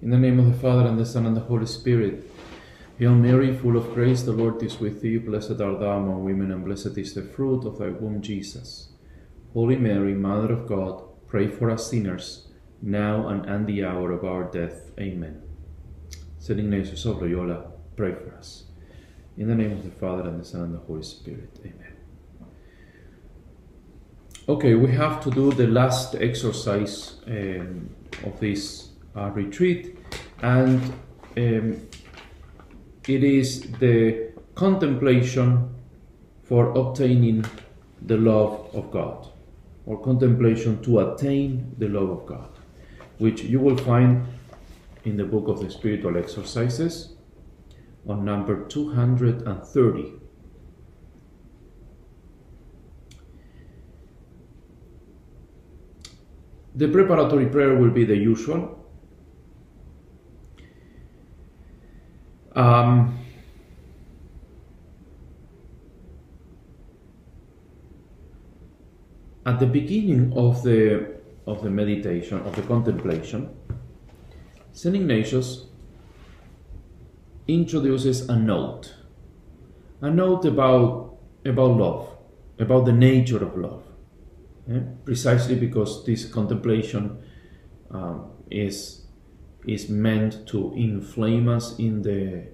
In the name of the Father, and the Son, and the Holy Spirit. Hail Mary, full of grace, the Lord is with thee. Blessed art thou among women, and blessed is the fruit of thy womb, Jesus. Holy Mary, Mother of God, pray for us sinners, now and at the hour of our death. Amen. Saint Ignatius of Loyola, pray for us. In the name of the Father, and the Son, and the Holy Spirit. Amen. Okay, we have to do the last exercise um, of this uh, retreat, and um, it is the contemplation for obtaining the love of God, or contemplation to attain the love of God, which you will find in the book of the spiritual exercises on number 230. The preparatory prayer will be the usual. Um, at the beginning of the of the meditation of the contemplation, Saint Ignatius introduces a note, a note about about love, about the nature of love, eh? precisely because this contemplation um, is is meant to inflame us in the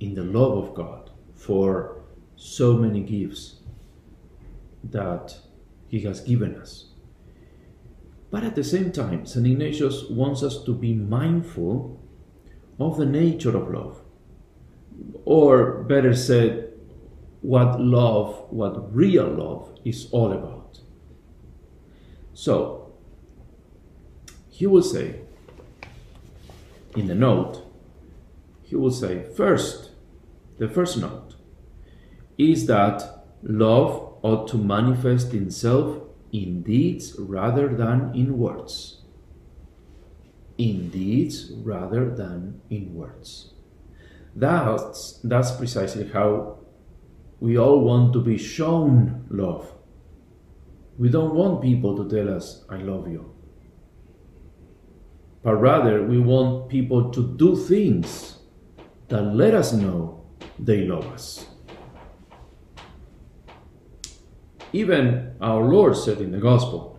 in the love of God for so many gifts that He has given us. But at the same time, St. Ignatius wants us to be mindful of the nature of love. Or better said, what love, what real love is all about. So, he will say, in the note, he will say, first, the first note is that love ought to manifest itself in deeds rather than in words. In deeds rather than in words. That's, that's precisely how we all want to be shown love. We don't want people to tell us, I love you. But rather, we want people to do things that let us know they love us. Even our Lord said in the Gospel,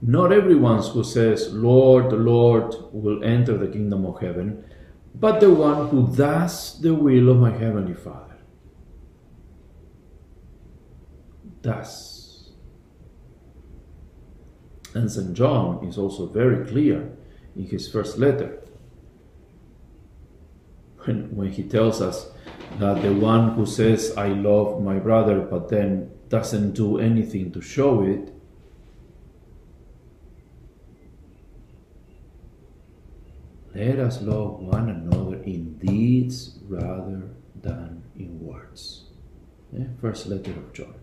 Not everyone who says, Lord, Lord, will enter the kingdom of heaven, but the one who does the will of my heavenly Father. Does. And St. John is also very clear in his first letter when, when he tells us that the one who says, I love my brother, but then doesn't do anything to show it, let us love one another in deeds rather than in words. Yeah? First letter of John.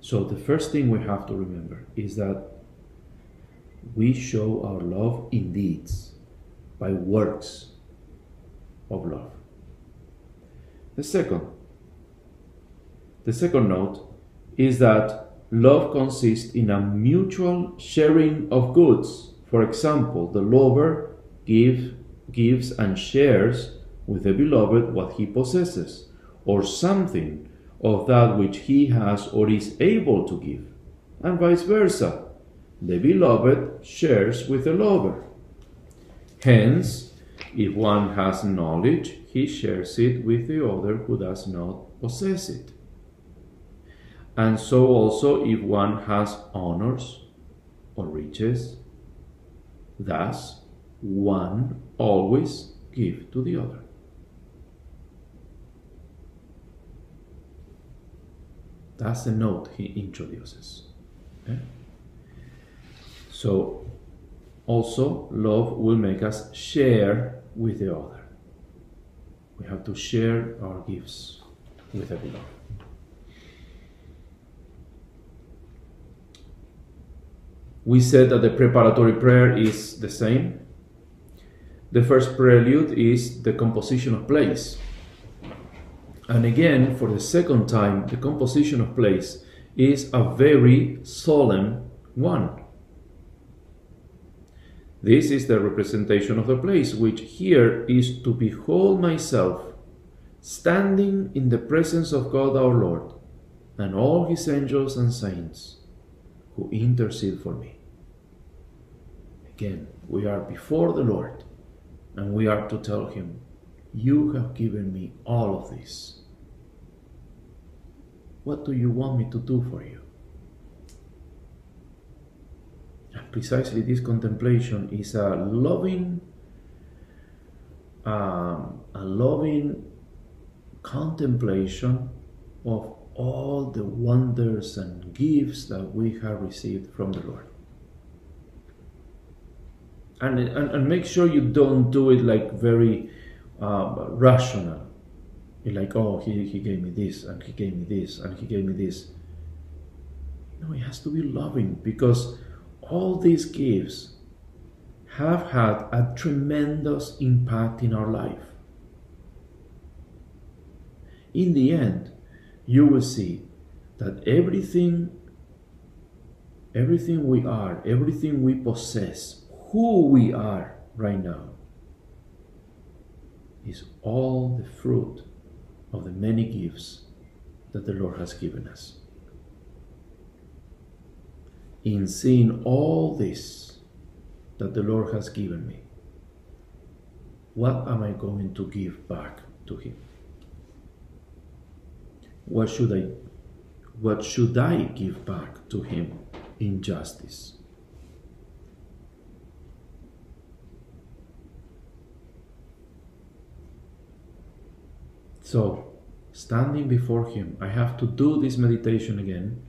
So the first thing we have to remember is that we show our love in deeds by works of love. The second, the second note is that love consists in a mutual sharing of goods. For example, the lover give, gives and shares with the beloved what he possesses, or something of that which he has or is able to give, and vice versa. The beloved shares with the lover. Hence, if one has knowledge, he shares it with the other who does not possess it. And so also if one has honors or riches, thus one always give to the other. That's the note he introduces. Okay? So also love will make us share with the other. We have to share our gifts with everyone. We said that the preparatory prayer is the same. The first prelude is the composition of place. And again, for the second time, the composition of place is a very solemn one. This is the representation of the place, which here is to behold myself standing in the presence of God our Lord and all his angels and saints who intercede for me. Again, we are before the Lord and we are to tell him, You have given me all of this. What do you want me to do for you? And precisely this contemplation is a loving, um, a loving contemplation of all the wonders and gifts that we have received from the Lord. And, and, and make sure you don't do it like very uh, rational. You're like, oh, he, he gave me this, and he gave me this, and he gave me this. No, it has to be loving because all these gifts have had a tremendous impact in our life. In the end, you will see that everything everything we are, everything we possess, who we are right now is all the fruit of the many gifts that the Lord has given us. In seeing all this that the Lord has given me, what am I going to give back to Him? What should I what should I give back to him in justice? So, standing before him, I have to do this meditation again,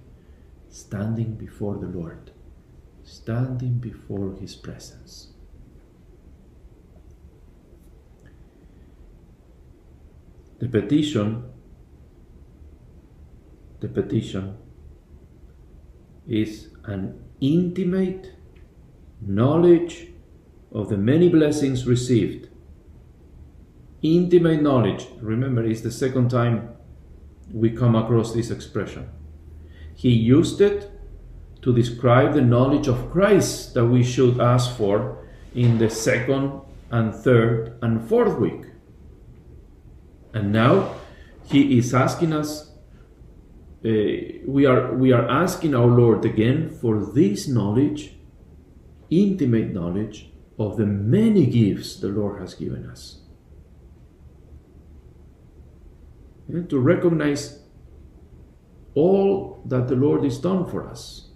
standing before the Lord, standing before his presence. The petition the petition is an intimate knowledge of the many blessings received. Intimate knowledge, remember, is the second time we come across this expression. He used it to describe the knowledge of Christ that we should ask for in the second and third and fourth week. And now he is asking us uh, we are we are asking our Lord again for this knowledge, intimate knowledge of the many gifts the Lord has given us. And to recognize all that the Lord has done for us.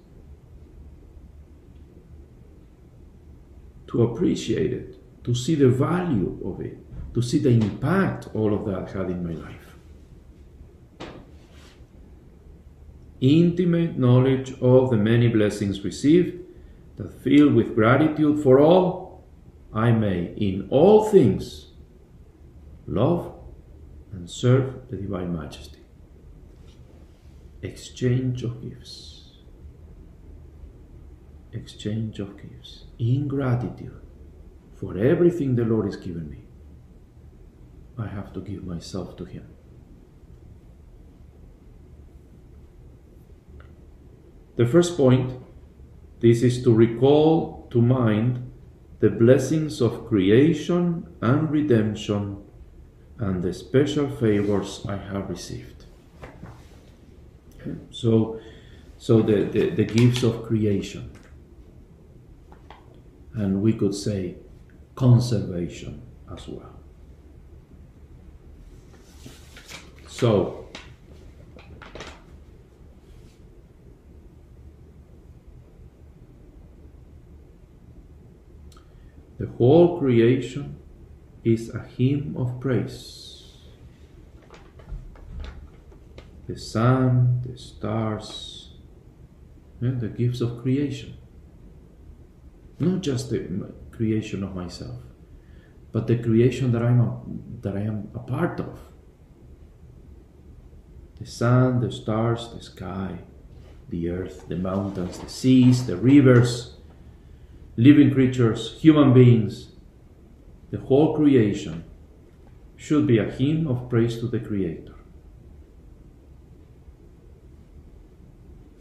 To appreciate it, to see the value of it, to see the impact all of that had in my life. intimate knowledge of the many blessings received, that filled with gratitude for all, I may in all things love and serve the Divine Majesty. Exchange of gifts. Exchange of gifts. In gratitude for everything the Lord has given me, I have to give myself to Him. The first point, this is to recall to mind the blessings of creation and redemption and the special favors I have received. So, so the, the, the gifts of creation. And we could say conservation as well. So, The whole creation is a hymn of praise. The sun, the stars, and the gifts of creation. Not just the creation of myself, but the creation that I'm a, that I am a part of. The sun, the stars, the sky, the earth, the mountains, the seas, the rivers, living creatures, human beings, the whole creation should be a hymn of praise to the Creator.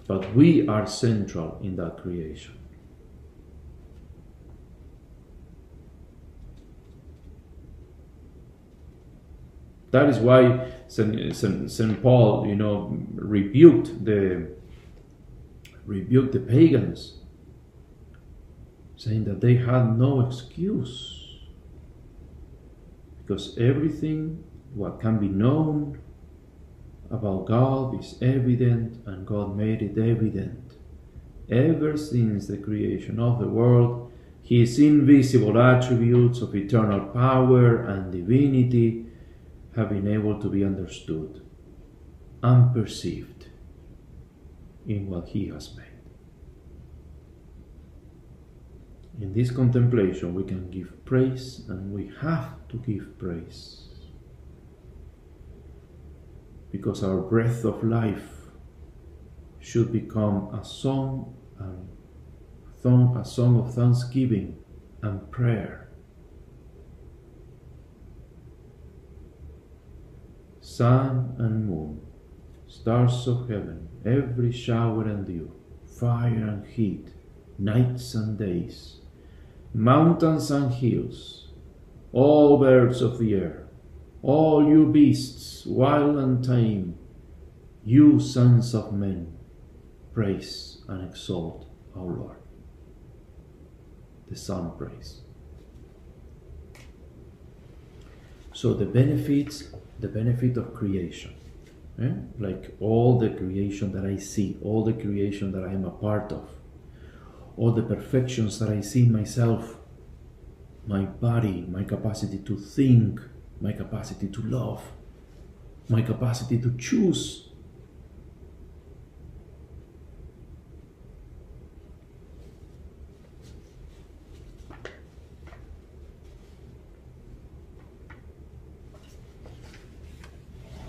But we are central in that creation. That is why Saint, Saint, Saint Paul, you know, rebuked the rebuked the pagans, saying that they had no excuse because everything what can be known about God is evident, and God made it evident ever since the creation of the world. His invisible attributes of eternal power and divinity have been able to be understood and perceived in what He has made. In this contemplation, we can give praise and we have to give praise because our breath of life should become a song and song, a song of thanksgiving and prayer. Sun and moon, stars of heaven, every shower and dew, fire and heat, nights and days, mountains and hills, all birds of the air, all you beasts, wild and tame, you sons of men, praise and exalt our Lord. The Son praise. So the benefits, the benefit of creation, eh? like all the creation that I see, all the creation that I am a part of, all the perfections that I see in myself, my body, my capacity to think, my capacity to love, my capacity to choose.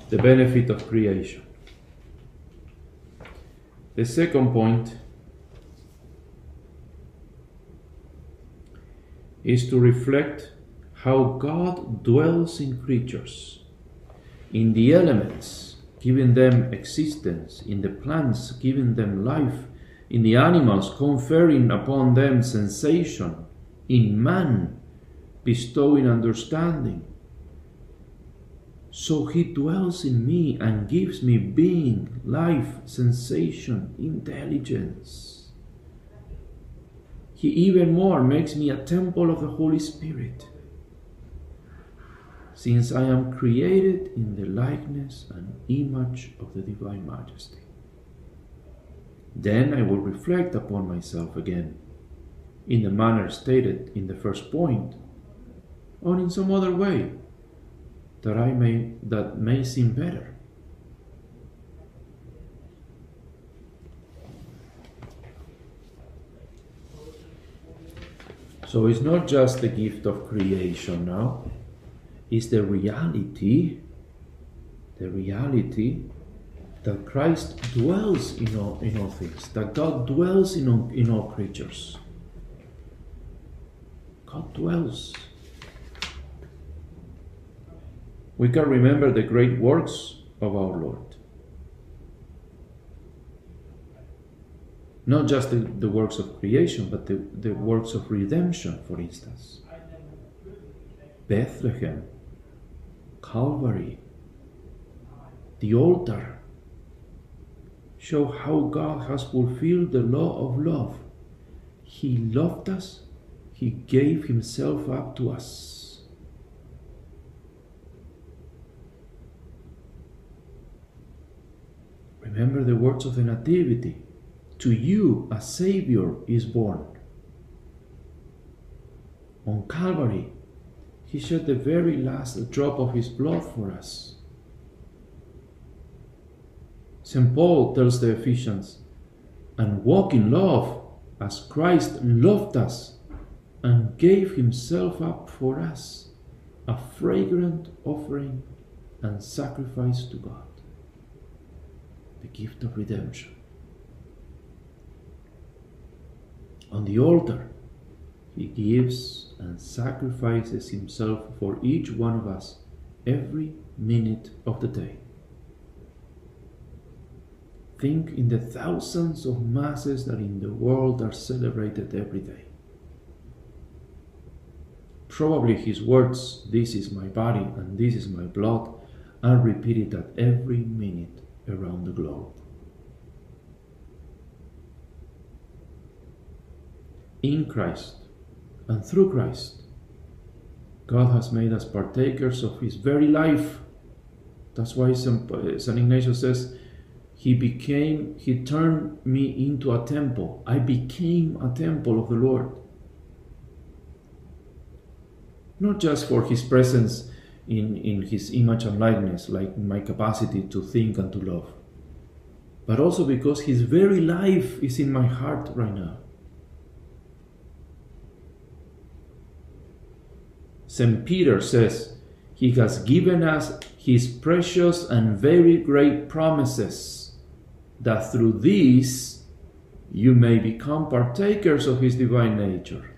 The benefit of creation. The second point is to reflect how God dwells in creatures, in the elements, giving them existence, in the plants, giving them life, in the animals, conferring upon them sensation, in man, bestowing understanding. So he dwells in me and gives me being, life, sensation, intelligence. He even more makes me a temple of the Holy Spirit since I am created in the likeness and image of the Divine Majesty. Then I will reflect upon myself again, in the manner stated in the first point, or in some other way that I may that may seem better. So it's not just the gift of creation now, is the reality, the reality that Christ dwells in all, in all things, that God dwells in all, in all creatures. God dwells. We can remember the great works of our Lord. Not just the, the works of creation, but the, the works of redemption, for instance. Bethlehem, Calvary, the altar, show how God has fulfilled the law of love. He loved us, He gave Himself up to us. Remember the words of the Nativity To you a Savior is born. On Calvary, he shed the very last drop of his blood for us. St. Paul tells the Ephesians, and walk in love as Christ loved us and gave himself up for us, a fragrant offering and sacrifice to God, the gift of redemption. On the altar, he gives and sacrifices himself for each one of us every minute of the day. Think in the thousands of masses that in the world are celebrated every day. Probably his words, This is my body and this is my blood, are repeated at every minute around the globe. In Christ and through Christ, God has made us partakers of His very life. That's why St. Eh, Ignatius says, He became, He turned me into a temple. I became a temple of the Lord. Not just for His presence in, in His image and likeness, like my capacity to think and to love, but also because His very life is in my heart right now. St. Peter says, He has given us His precious and very great promises, that through these you may become partakers of His divine nature.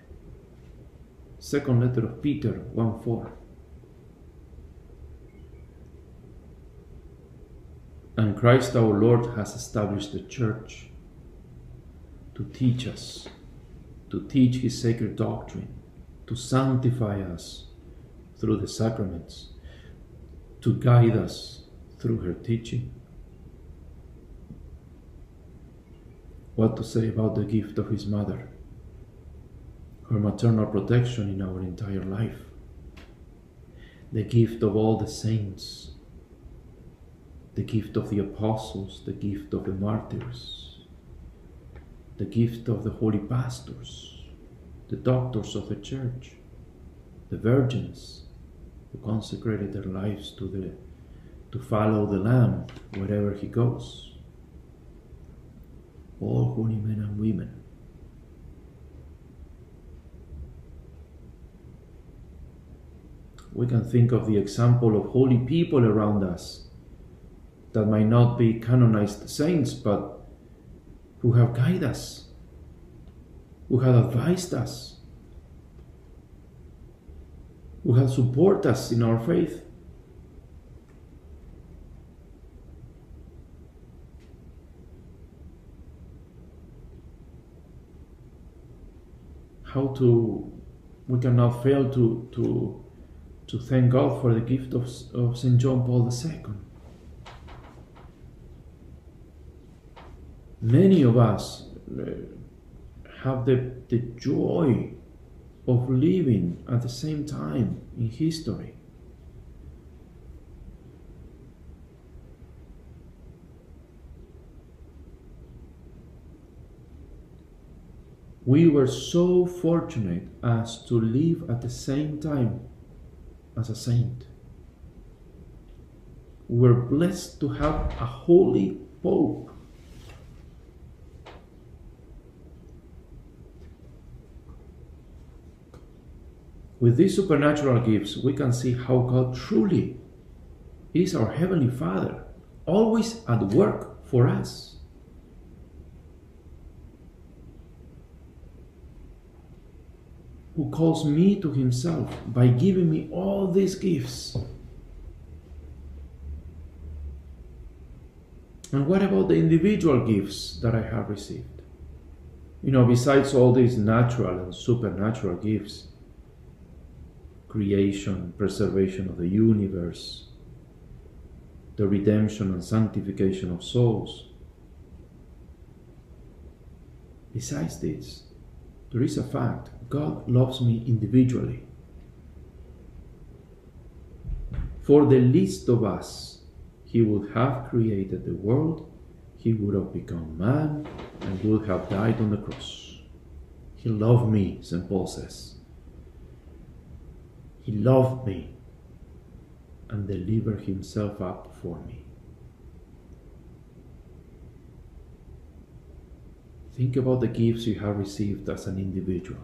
Second letter of Peter 1 4. And Christ our Lord has established the church to teach us, to teach His sacred doctrine, to sanctify us through the sacraments, to guide us through her teaching. What to say about the gift of his mother, her maternal protection in our entire life, the gift of all the saints, the gift of the apostles, the gift of the martyrs, the gift of the holy pastors, the doctors of the church, the virgins, who consecrated their lives to the to follow the Lamb wherever he goes. All holy men and women. We can think of the example of holy people around us that might not be canonized saints, but who have guided us, who have advised us, who have supported us in our faith. How to we cannot fail to to to thank God for the gift of, of St. John Paul II. Many of us uh, have the, the joy of living at the same time in history. We were so fortunate as to live at the same time as a saint. We were blessed to have a holy Pope With these supernatural gifts, we can see how God truly is our Heavenly Father, always at work for us. Who calls me to Himself by giving me all these gifts. And what about the individual gifts that I have received? You know, besides all these natural and supernatural gifts, creation, preservation of the universe, the redemption and sanctification of souls. Besides this, there is a fact God loves me individually. For the least of us, He would have created the world, He would have become man, and would have died on the cross. He loved me, St. Paul says. He loved me and delivered himself up for me. Think about the gifts you have received as an individual,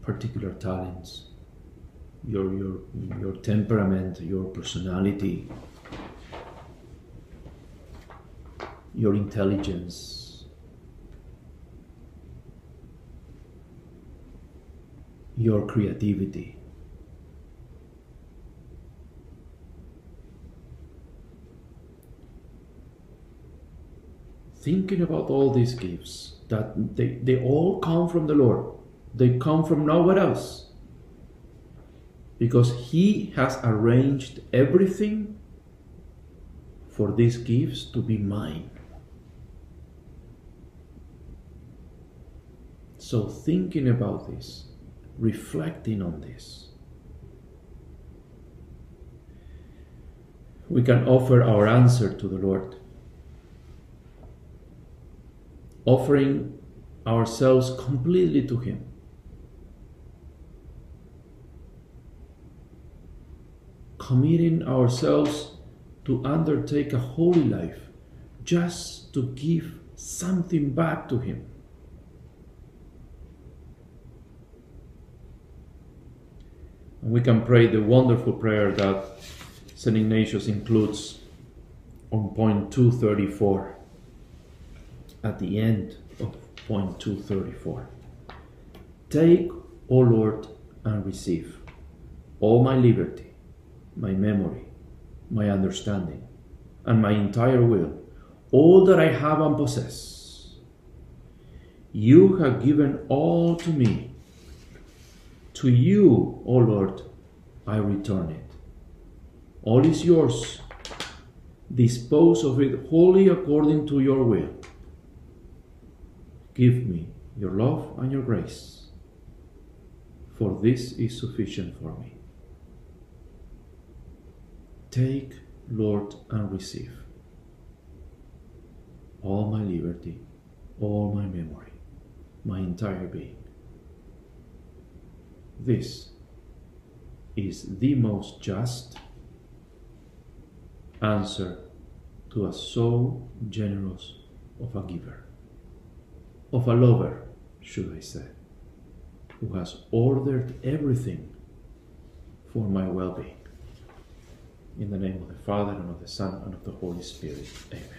particular talents, your, your, your temperament, your personality, your intelligence, your creativity. Thinking about all these gifts, that they, they all come from the Lord, they come from nowhere else. because He has arranged everything for these gifts to be mine. So, thinking about this, reflecting on this, we can offer our answer to the Lord, offering ourselves completely to Him. Committing ourselves to undertake a holy life just to give something back to Him. We can pray the wonderful prayer that St. Ignatius includes on point 234 at the end of point 234. Take, O Lord, and receive all my liberty, my memory, my understanding, and my entire will, all that I have and possess. You have given all to me. To you, O Lord, I return it. All is yours. Dispose of it wholly according to your will. Give me your love and your grace, for this is sufficient for me. Take, Lord, and receive all my liberty, all my memory, my entire being. This is the most just answer to a so generous of a giver, of a lover, should I say, who has ordered everything for my well being. In the name of the Father, and of the Son, and of the Holy Spirit. Amen.